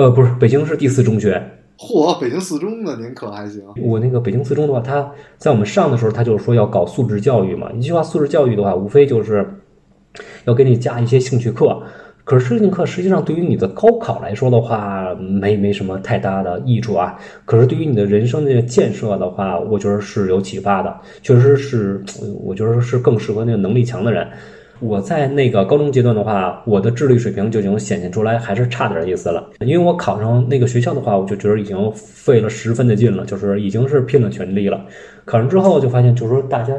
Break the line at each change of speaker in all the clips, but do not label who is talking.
呃，不是，北京市第四中学。
嚯，北京四中的您可还行？
我那个北京四中的话，他在我们上的时候，他就是说要搞素质教育嘛。一句话，素质教育的话，无非就是要给你加一些兴趣课。可是兴趣课实际上对于你的高考来说的话，没没什么太大的益处啊。可是对于你的人生的建设的话，我觉得是有启发的，确实是，我觉得是更适合那个能力强的人。我在那个高中阶段的话，我的智力水平就已经显现出来，还是差点意思了。因为我考上那个学校的话，我就觉得已经费了十分的劲了，就是已经是拼了全力了。考上之后就发现，就是说大家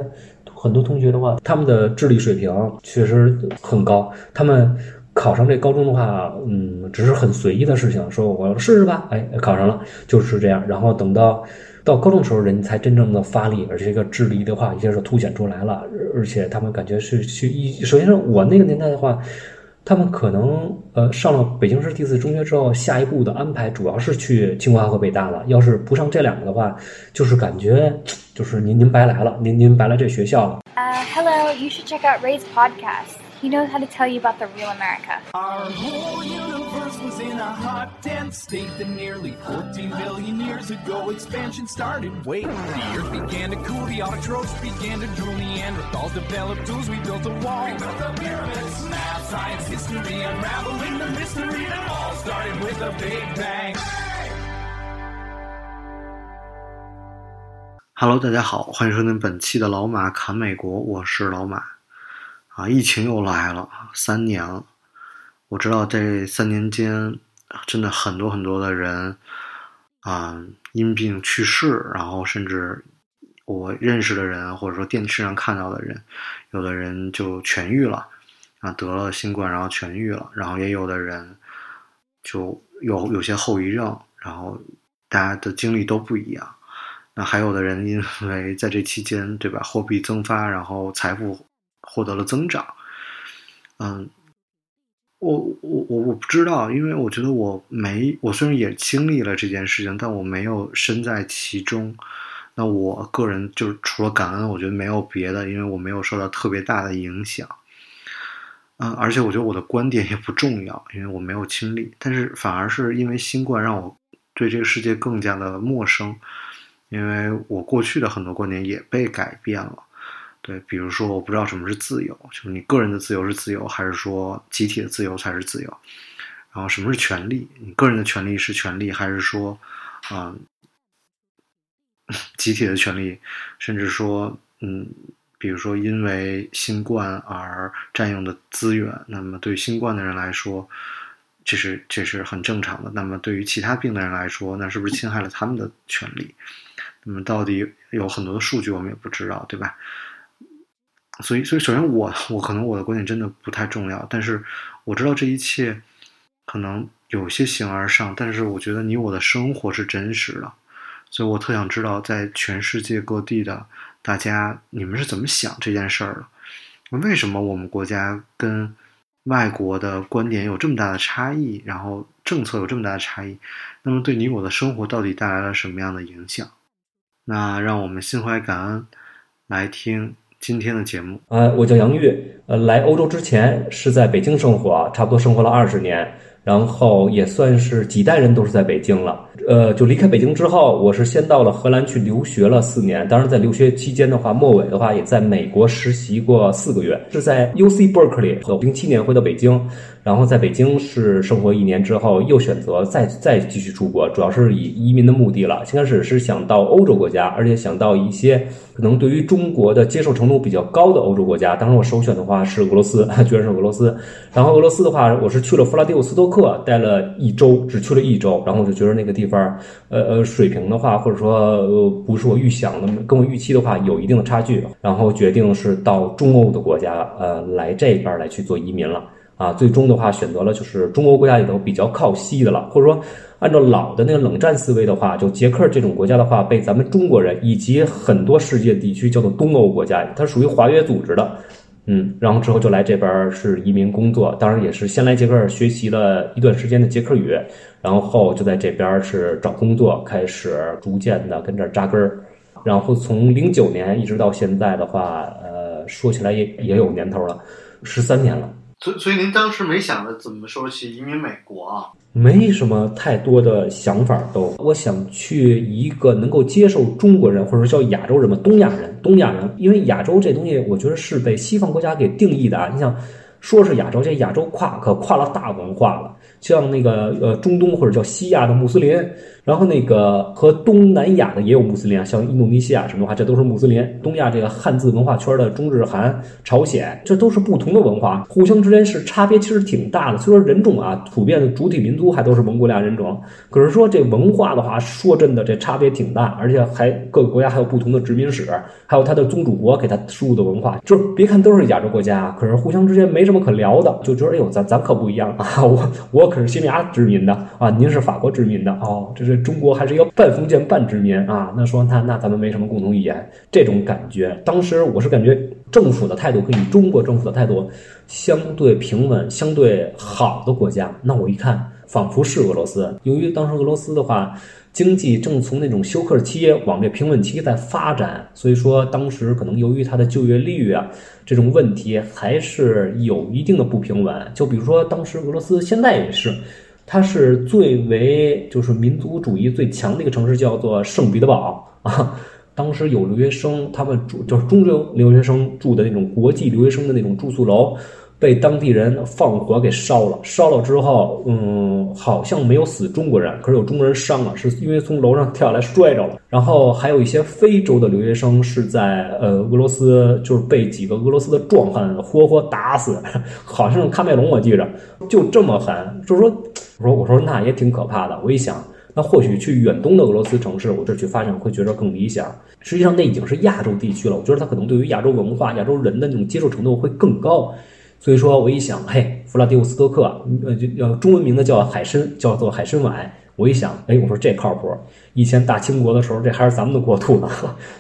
很多同学的话，他们的智力水平确实很高。他们考上这高中的话，嗯，只是很随意的事情，说我试试吧，哎，考上了就是这样。然后等到。到高中的时候，人才真正的发力，而且这个智力的话，一下就凸显出来了。而且他们感觉是去一，首先是我那个年代的话，他们可能呃上了北京市第四中学之后，下一步的安排主要是去清华和北大了。要是不上这两个的话，就是感觉就是您您白来了，您您白来这学校了。
Uh, hello, you should check out Ray's podcast. He knows how to tell you about the real America.
Our whole universe was in a hot, dense state that nearly 14 billion years ago expansion started. Wait, the earth began to cool, the autotrophs began to drool, Neanderthals developed tools, we built a wall. We built the pyramids, math, science, history, unraveling the mystery that all started with a big bang.
Hello，大家好，欢迎收听本期的老马侃美国，我是老马。 啊，疫情又来了，三年了。我知道这三年间，真的很多很多的人，啊，因病去世，然后甚至我认识的人，或者说电视上看到的人，有的人就痊愈了，啊，得了新冠，然后痊愈了，然后也有的人就有有些后遗症，然后大家的经历都不一样。那还有的人因为在这期间，对吧，货币增发，然后财富。获得了增长，嗯，我我我我不知道，因为我觉得我没，我虽然也经历了这件事情，但我没有身在其中。那我个人就是除了感恩，我觉得没有别的，因为我没有受到特别大的影响。嗯，而且我觉得我的观点也不重要，因为我没有亲历。但是反而是因为新冠让我对这个世界更加的陌生，因为我过去的很多观点也被改变了。对，比如说，我不知道什么是自由，就是你个人的自由是自由，还是说集体的自由才是自由？然后什么是权利？你个人的权利是权利，还是说，啊，集体的权利？甚至说，嗯，比如说因为新冠而占用的资源，那么对新冠的人来说，这是这是很正常的。那么对于其他病的人来说，那是不是侵害了他们的权利？那么到底有很多的数据我们也不知道，对吧？所以，所以首先我 我可能我的观点真的不太重要，但是我知道这一切可能有些形而上，但是我觉得你我的生活是真实的，所以我特想知道在全世界各地的大家你们是怎么想这件事儿的？为什么我们国家跟外国的观点有这么大的差异，然后政策有这么大的差异？那么对你我的生活到底带来了什么样的影响？那让我们心怀感恩来听。今天的节目，
呃，我叫杨玉，呃，来欧洲之前是在北京生活，差不多生活了二十年，然后也算是几代人都是在北京了。呃，就离开北京之后，我是先到了荷兰去留学了四年，当然在留学期间的话，末尾的话也在美国实习过四个月，是在 U C Berkeley，和零七年回到北京。然后在北京是生活一年之后，又选择再再继续出国，主要是以移民的目的了。先开始是想到欧洲国家，而且想到一些可能对于中国的接受程度比较高的欧洲国家。当时我首选的话是俄罗斯，居然是俄罗斯。然后俄罗斯的话，我是去了弗拉迪沃斯托克，待了一周，只去了一周。然后我就觉得那个地方，呃呃，水平的话，或者说呃不是我预想的，跟我预期的话有一定的差距。然后决定是到中欧的国家，呃，来这边来去做移民了。啊，最终的话选择了就是中欧国家里头比较靠西的了，或者说按照老的那个冷战思维的话，就捷克这种国家的话，被咱们中国人以及很多世界地区叫做东欧国家，它属于华约组织的，嗯，然后之后就来这边是移民工作，当然也是先来捷克学习了一段时间的捷克语，然后就在这边是找工作，开始逐渐的跟这儿扎根儿，然后从零九年一直到现在的话，呃，说起来也也有年头了，十三年了。
所以所以您当时没想着怎么说去移民美国啊？
没什么太多的想法都，我想去一个能够接受中国人或者说叫亚洲人嘛，东亚人，东亚人，因为亚洲这东西，我觉得是被西方国家给定义的啊。你想，说是亚洲，这亚洲跨可跨了大文化了，像那个呃中东或者叫西亚的穆斯林，然后那个和东南亚的也有穆斯林啊，像印度尼西亚什么的话，这都是穆斯林。东亚这个汉字文化圈的中日韩、朝鲜，这都是不同的文化，互相之间是差别其实挺大的。虽说人种啊，普遍的主体民族还都是蒙古利亚人种，可是说这文化的话，说真的这差别挺大，而且还各个国家还有不同的殖民史，还有它的宗主国给它输入的文化。就是别看都是亚洲国家，可是互相之间没什么可聊的，就觉得哎呦，咱咱可不一样啊！我我可是西班牙殖民的啊，您是法国殖民的哦，这是中国还是一个半封建半殖民啊？那说那那咱们没什么共同语言，这种感觉。当时我是感觉政府的态度跟以中国政府的态度相对平稳、相对好的国家，那我一看，仿佛是俄罗斯。由于当时俄罗斯的话，经济正从那种休克期往这平稳期在发展，所以说当时可能由于它的就业率啊这种问题，还是有一定的不平稳。就比如说当时俄罗斯现在也是。它是最为就是民族主义最强的一个城市，叫做圣彼得堡 啊。当时有留学生，他们住就是中留留学生住的那种国际留学生的那种住宿楼，被当地人放火给烧了。烧了之后，嗯，好像没有死中国人，可是有中国人伤了，是因为从楼上跳下来摔着了。然后还有一些非洲的留学生是在呃俄罗斯，就是被几个俄罗斯的壮汉活活打死，好像是喀麦隆，我记着，就这么狠，就是说。我说我说那也挺可怕的。我一想，那或许去远东的俄罗斯城市，我这去发展会觉得更理想。实际上那已经是亚洲地区了，我觉得他可能对于亚洲文化、亚洲人的那种接受程度会更高。所以说我一想，嘿，弗拉迪沃斯托克，呃，就呃中文名字叫海参，叫做海参崴。我一想，哎，我说这靠谱。以前大清国的时候，这还是咱们的国土呢。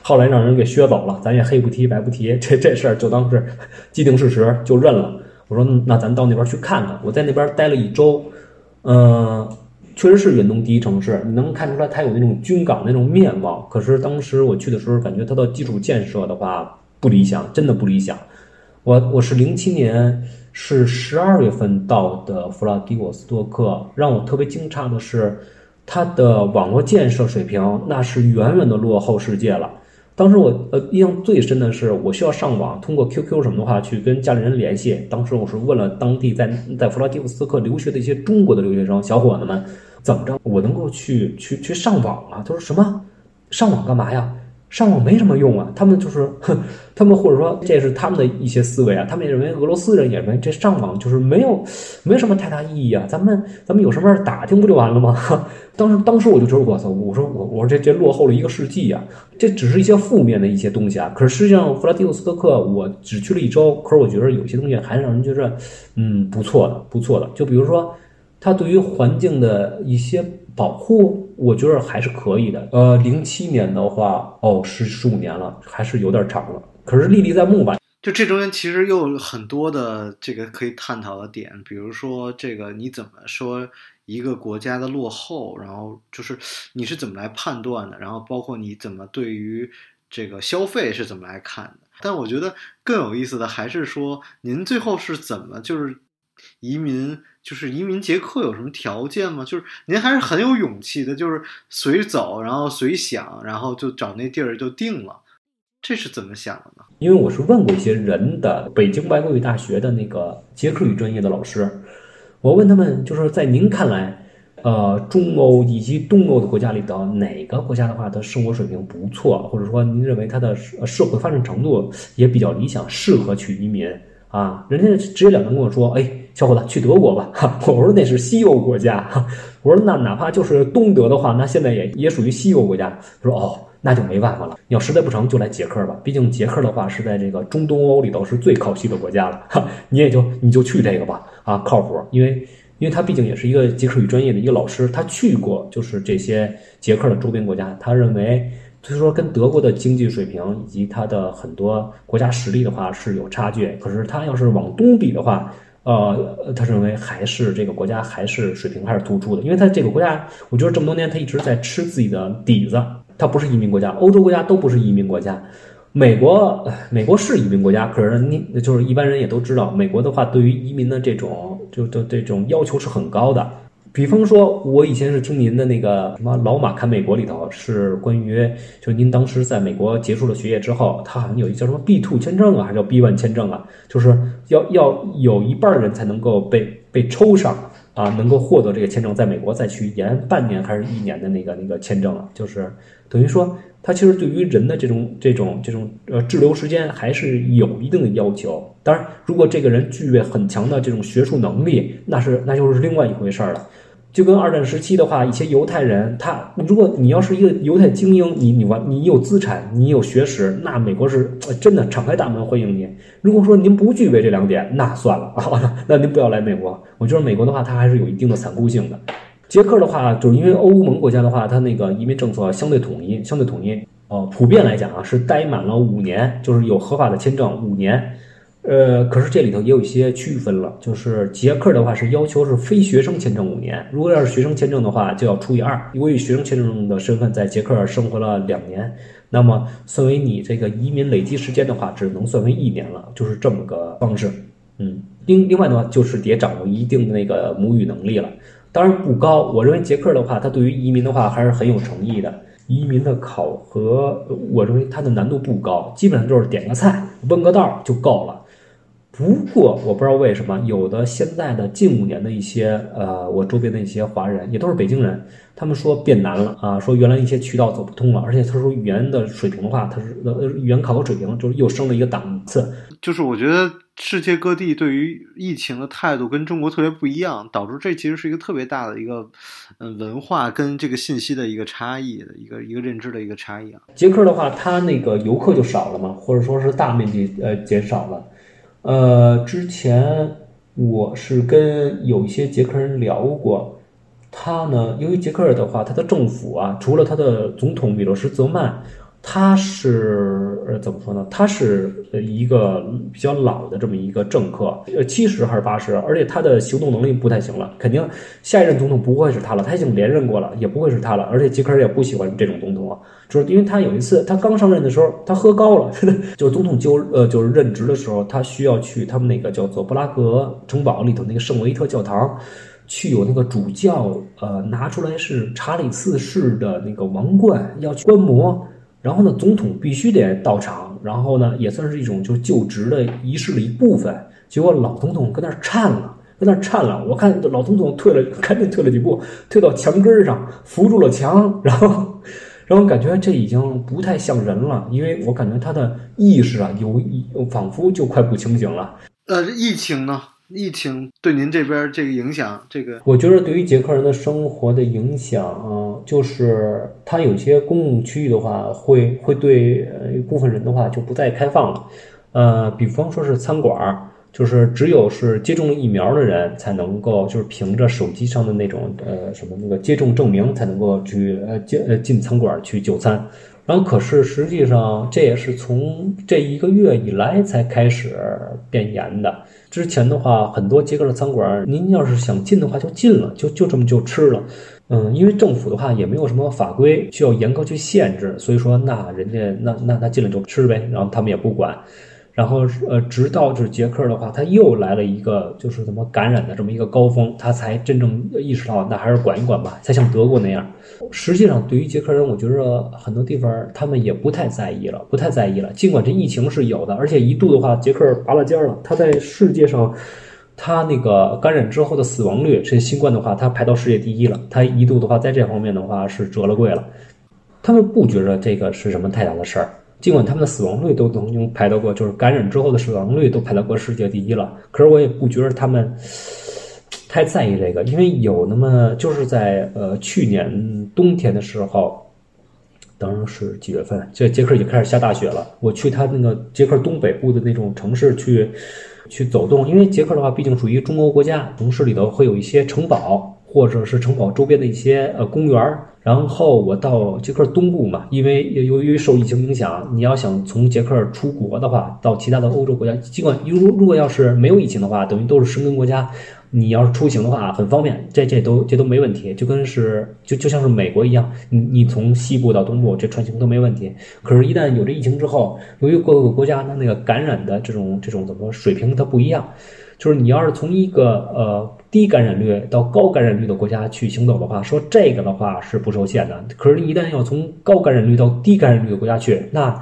后来让人给削走了，咱也黑不提白不提，这这事儿就当是既定事实，就认了。我说那咱到那边去看看。我在那边待了一周。嗯，确实是远东第一城市，你能看出来它有那种军港那种面貌。可是当时我去的时候，感觉它的基础建设的话不理想，真的不理想。我我是零七年是十二月份到的弗拉迪沃斯托克，让我特别惊诧的是，它的网络建设水平那是远远的落后世界了。当时我呃印象最深的是，我需要上网，通过 QQ 什么的话去跟家里人联系。当时我是问了当地在在弗拉基夫斯克留学的一些中国的留学生小伙子们，怎么着我能够去去去上网啊？他说什么？上网干嘛呀？上网没什么用啊，他们就是，他们或者说这是他们的一些思维啊，他们也认为俄罗斯人也认为这上网就是没有，没什么太大意义啊，咱们咱们有什么事打听不就完了吗？当时当时我就觉得我操，我说我我说这这落后了一个世纪啊，这只是一些负面的一些东西啊，可是实际上弗拉迪沃斯托克我只去了一周，可是我觉得有些东西还是让人觉得嗯不错的不错的，就比如说它对于环境的一些。保护，我觉得还是可以的。呃，零七年的话，哦，十十五年了，还是有点长了。可是历历在目吧。
就这中间其实又有很多的这个可以探讨的点，比如说这个你怎么说一个国家的落后，然后就是你是怎么来判断的，然后包括你怎么对于这个消费是怎么来看的。但我觉得更有意思的还是说，您最后是怎么就是移民。就是移民捷克有什么条件吗？就是您还是很有勇气的，就是随走，然后随想，然后就找那地儿就定了。这是怎么想的呢？
因为我是问过一些人的，北京外国语大学的那个捷克语专业的老师，我问他们，就是在您看来，呃，中欧以及东欧的国家里头，哪个国家的话，它生活水平不错，或者说您认为它的社会发展程度也比较理想，适合去移民？啊，人家直截了当跟我说：“哎，小伙子，去德国吧。”哈，我说那是西欧国家。哈，我说那哪怕就是东德的话，那现在也也属于西欧国家。他说：“哦，那就没办法了。你要实在不成就来捷克吧。毕竟捷克的话是在这个中东欧里头是最靠西的国家了。哈，你也就你就去这个吧。啊，靠谱，因为因为他毕竟也是一个捷克语专业的一个老师，他去过就是这些捷克的周边国家，他认为。所以说，跟德国的经济水平以及它的很多国家实力的话是有差距。可是他要是往东比的话，呃，他认为还是这个国家还是水平还是突出的。因为他这个国家，我觉得这么多年他一直在吃自己的底子，他不是移民国家，欧洲国家都不是移民国家。美国，美国是移民国家，可是你就是一般人也都知道，美国的话对于移民的这种就就这种要求是很高的。比方说，我以前是听您的那个什么《老马看美国》里头是关于，就是您当时在美国结束了学业之后，他好像有一叫什么 B two 签证啊，还是叫 B one 签证啊，就是要要有一半人才能够被被抽上啊，能够获得这个签证，在美国再去延半年还是一年的那个那个签证啊，就是等于说，它其实对于人的这种这种这种呃滞留时间还是有一定的要求。当然，如果这个人具备很强的这种学术能力，那是那就是另外一回事儿了。就跟二战时期的话，一些犹太人，他如果你要是一个犹太精英，你你完你有资产，你有学识，那美国是真的敞开大门欢迎你。如果说您不具备这两点，那算了啊，那您不要来美国。我觉得美国的话，它还是有一定的残酷性的。捷克的话，就是因为欧盟国家的话，它那个移民政策相对统一，相对统一。呃，普遍来讲啊，是待满了五年，就是有合法的签证五年。呃，可是这里头也有一些区分了，就是捷克的话是要求是非学生签证五年，如果要是学生签证的话，就要除以二。如果以学生签证的身份在捷克生活了两年，那么算为你这个移民累积时间的话，只能算为一年了，就是这么个方式。嗯，另另外的话，就是得掌握一定的那个母语能力了，当然不高。我认为捷克的话，它对于移民的话还是很有诚意的。移民的考核，我认为它的难度不高，基本上就是点个菜、问个道就够了。不过我不知道为什么，有的现在的近五年的一些呃，我周边的一些华人也都是北京人，他们说变难了啊，说原来一些渠道走不通了，而且他说语言的水平的话，他是呃语言考核水平就是又升了一个档次。
就是我觉得世界各地对于疫情的态度跟中国特别不一样，导致这其实是一个特别大的一个嗯文化跟这个信息的一个差异的一个一个认知的一个差异啊。
捷克的话，它那个游客就少了嘛，或者说是大面积呃减少了。呃，之前我是跟有一些捷克人聊过，他呢，因为捷克的话，他的政府啊，除了他的总统米洛什泽曼，他是呃怎么说呢？他是一个比较老的这么一个政客，呃七十还是八十，而且他的行动能力不太行了，肯定下一任总统不会是他了，他已经连任过了，也不会是他了，而且捷克尔也不喜欢这种总统啊，就是因为他有一次他刚上任的时候，他喝高了，就是总统就呃就是任职的时候，他需要去他们那个叫做布拉格城堡里头那个圣维特教堂。去有那个主教，呃，拿出来是查理四世的那个王冠，要去观摩。然后呢，总统必须得到场，然后呢，也算是一种就就职的仪式的一部分。结果老总统跟那儿颤了，跟那儿颤了。我看老总统退了，赶紧退了几步，退到墙根上，扶住了墙，然后，然后感觉这已经不太像人了，因为我感觉他的意识啊，有仿佛就快不清醒了。
呃，疫情呢？疫情对您这边这个影响，这个
我觉得对于捷克人的生活的影响啊，就是他有些公共区域的话，会会对呃一部分人的话就不再开放了。呃，比方说是餐馆儿，就是只有是接种疫苗的人才能够，就是凭着手机上的那种呃什么那个接种证明才能够去呃进呃进餐馆去就餐。然后可是实际上这也是从这一个月以来才开始变严的。之前的话，很多捷克的餐馆，您要是想进的话就进了，就就这么就吃了。嗯，因为政府的话也没有什么法规需要严格去限制，所以说那人家那那那进来就吃呗，然后他们也不管。然后呃，直到就是捷克的话，他又来了一个就是怎么感染的这么一个高峰，他才真正意识到那还是管一管吧，才像德国那样。实际上，对于捷克人，我觉得很多地方他们也不太在意了，不太在意了。尽管这疫情是有的，而且一度的话，捷克拔了尖了，他在世界上，他那个感染之后的死亡率，这新冠的话，他排到世界第一了。他一度的话，在这方面的话是折了贵了。他们不觉得这个是什么太大的事儿。尽管他们的死亡率都曾经排到过，就是感染之后的死亡率都排到过世界第一了，可是我也不觉得他们太在意这个，因为有那么就是在呃去年冬天的时候，当然是几月份，这捷克已经开始下大雪了。我去他那个捷克东北部的那种城市去去走动，因为捷克的话毕竟属于中欧国家，城市里头会有一些城堡。或者是城堡周边的一些呃公园儿，然后我到捷克东部嘛，因为由于受疫情影响，你要想从捷克出国的话，到其他的欧洲国家，尽管如如果要是没有疫情的话，等于都是申根国家，你要是出行的话很方便，这这都这都没问题，就跟是就就像是美国一样，你你从西部到东部这穿行都没问题。可是，一旦有这疫情之后，由于各个国家它那个感染的这种这种怎么说水平它不一样，就是你要是从一个呃低感染率到高感染率的国家去行走的话，说这个的话是不受限的。可是，一旦要从高感染率到低感染率的国家去，那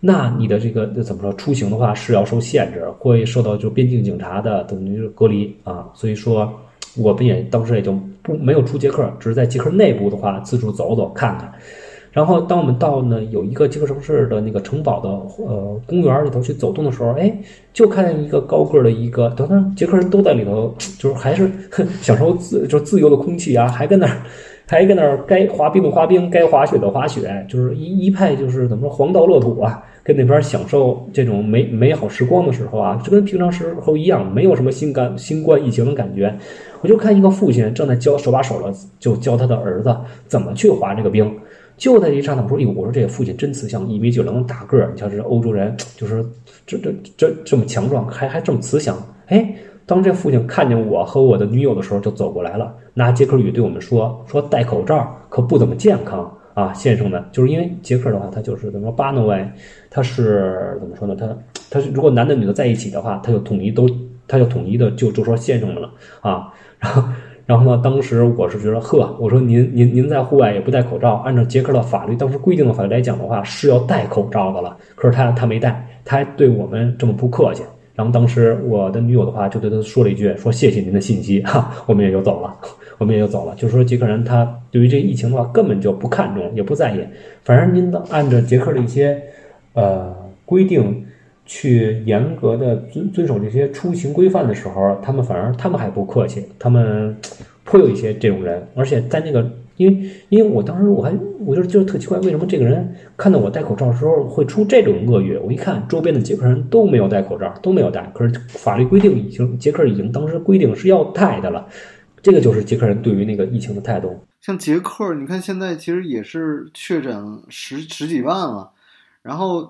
那你的这个怎么说出行的话是要受限制，会受到就边境警察的等于是隔离啊。所以说，我们也当时也就不没有出捷克，只是在捷克内部的话自助走走看看。然后，当我们到呢有一个捷克城市的那个城堡的呃公园里头去走动的时候，哎，就看见一个高个的一个，等等，捷克人都在里头，就是还是享受自就自由的空气啊，还跟那儿。还跟那儿该滑冰的滑冰，该滑雪的滑雪，就是一一派就是怎么说黄道乐土啊，跟那边享受这种美美好时光的时候啊，就跟平常时候一样，没有什么新感新冠疫情的感觉。我就看一个父亲正在教手把手的就教他的儿子怎么去滑这个冰。就在这一刹那，我说：“哟，我说这个父亲真慈祥，一米九零大个儿，你瞧这欧洲人，就是这这这这么强壮，还还这么慈祥。”哎。当这父亲看见我和我的女友的时候，就走过来了，拿捷克语对我们说：“说戴口罩可不怎么健康啊，先生们。”就是因为捷克的话，他就是怎么说巴诺维，他是怎么说呢？他他是如果男的女的在一起的话，他就统一都，他就统一的就就说先生们了啊。然后然后呢，当时我是觉得呵，我说您您您在户外也不戴口罩，按照捷克的法律，当时规定的法律来讲的话是要戴口罩的了。可是他他没戴，他还对我们这么不客气。然后当时我的女友的话就对他说了一句：“说谢谢您的信息，哈，我们也就走了，我们也就走了。”就是说捷克人他对于这疫情的话根本就不看重，也不在意。反正您按照捷克的一些呃规定去严格的遵遵守这些出行规范的时候，他们反而他们还不客气，他们 颇有一些这种人，而且在那个。因为，因为我当时我还，我就是就是特奇怪，为什么这个人看到我戴口罩的时候会出这种恶语？我一看，周边的捷克人都没有戴口罩，都没有戴。可是法律规定已经，捷克已经当时规定是要戴的了。这个就是捷克人对于那个疫情的态度。
像捷克，你看现在其实也是确诊十十几万了。然后，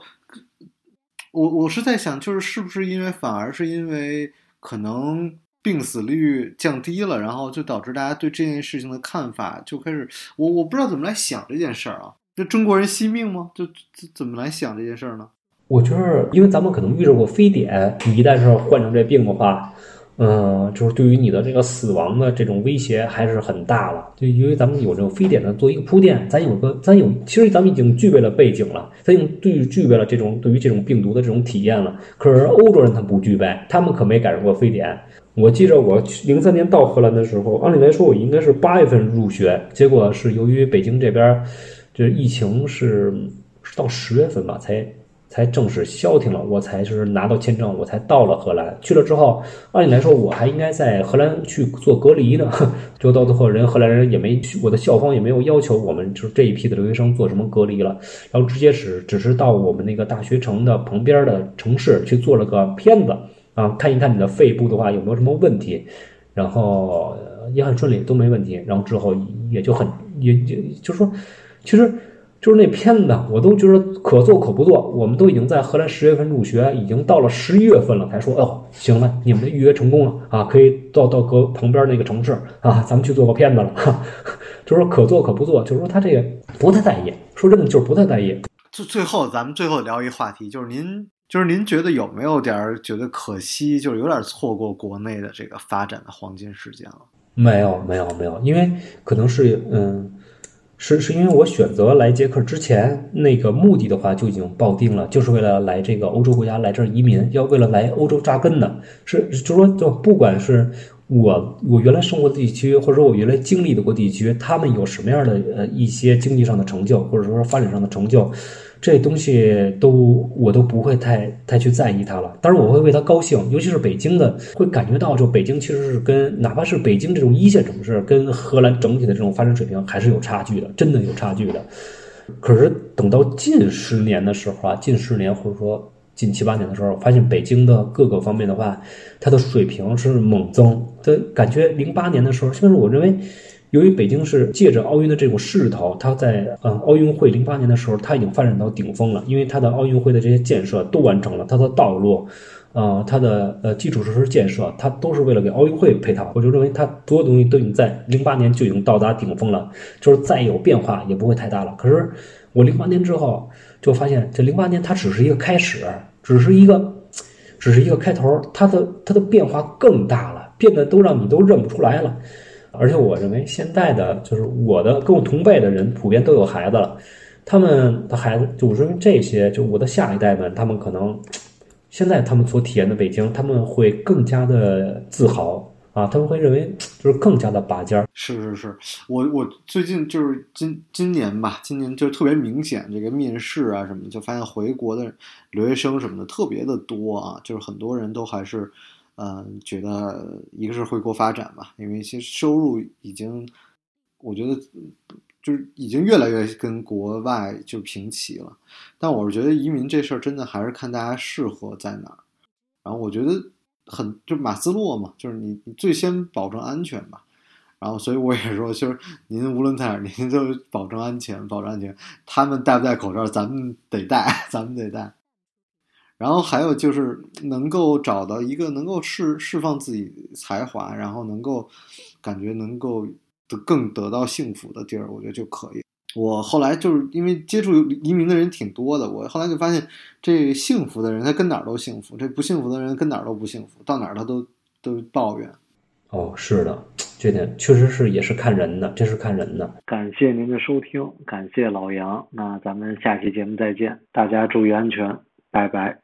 我我是在想，就是是不是因为反而是因为可能。病死率降低了，然后就导致大家对这件事情的看法就开始，我我不知道怎么来想这件事儿啊。就中国人惜命吗？就怎么来想这件事儿呢？
我觉得，因为咱们可能遇着过非典，你一旦是患上这病的话。嗯，就是对于你的这个死亡的这种威胁还是很大了。就因为咱们有这种非典的做一个铺垫，咱有个咱有，其实咱们已经具备了背景了，咱已经对具备了这种对于这种病毒的这种体验了。可是欧洲人他不具备，他们可没赶上过非典。我记着我零三年到荷兰的时候，按理来说我应该是八月份入学，结果是由于北京这边这疫情是是到十月份吧才。才正式消停了，我才就是拿到签证，我才到了荷兰。去了之后，按理来说，我还应该在荷兰去做隔离呢。就到最后，人荷兰人也没去，我的校方也没有要求我们，就是这一批的留学生做什么隔离了。然后直接只只是到我们那个大学城的旁边的城市去做了个片子啊，看一看你的肺部的话有没有什么问题，然后也很顺利，都没问题。然后之后也就很也也就是说，其实。就是那片子，我都觉得可做可不做。我们都已经在荷兰十月份入学，已经到了十一月份了，才说哦，行了，你们的预约成功了啊，可以到到隔旁边那个城市啊，咱们去做个片子了。就是说可做可不做，就是说他这个不太在意。说真的，就是不太在意。
最最后，咱们最后聊一话题，就是您就是您觉得有没有点觉得可惜，就是有点错过国内的这个发展的黄金时间了？
没有，没有，没有，因为可能是嗯。是是因为我选择来捷克之前，那个目的的话就已经抱定了，就是为了来这个欧洲国家来这儿移民，要为了来欧洲扎根的。是，就说就不管是我我原来生活的地区，或者说我原来经历的过地区，他们有什么样的呃一些经济上的成就，或者说发展上的成就。这东西都我都不会太太去在意它了，当然我会为它高兴，尤其是北京的，会感觉到就北京其实是跟哪怕是北京这种一线城市，跟荷兰整体的这种发展水平还是有差距的，真的有差距的。可是等到近十年的时候啊，近十年或者说近七八年的时候，发现北京的各个方面的话，它的水平是猛增。的感觉零八年的时候，甚至我认为。由于北京是借着奥运的这种势头，它在嗯奥运会零八年的时候，它已经发展到顶峰了。因为它的奥运会的这些建设都完成了，它的道路，呃，它的呃基础设施建设，它都是为了给奥运会配套。我就认为它所有东西都已经在零八年就已经到达顶峰了，就是再有变化也不会太大了。可是我零八年之后就发现，这零八年它只是一个开始，只是一个，只是一个开头，它的它的变化更大了，变得都让你都认不出来了。而且我认为现在的就是我的跟我同辈的人普遍都有孩子了，他们的孩子就我认为这些就我的下一代们，他们可能现在他们所体验的北京，他们会更加的自豪啊，他们会认为就是更加的拔尖儿。
是是是，我我最近就是今今年吧，今年就特别明显，这个面试啊什么的，就发现回国的留学生什么的特别的多啊，就是很多人都还是。嗯，觉得一个是回国发展吧，因为其实收入已经，我觉得就是已经越来越跟国外就平齐了。但我是觉得移民这事儿真的还是看大家适合在哪儿。然后我觉得很就马斯洛嘛，就是你你最先保证安全吧。然后所以我也说，就是您无论在哪儿，您就保证安全，保证安全。他们戴不戴口罩，咱们得戴，咱们得戴。然后还有就是能够找到一个能够释释放自己才华，然后能够感觉能够得更得到幸福的地儿，我觉得就可以。我后来就是因为接触移民的人挺多的，我后来就发现，这幸福的人他跟哪儿都幸福，这不幸福的人跟哪儿都不幸福，到哪儿他都都抱怨。
哦，是的，这点确实是也是看人的，这是看人的。
感谢您的收听，感谢老杨，那咱们下期节目再见，大家注意安全，拜拜。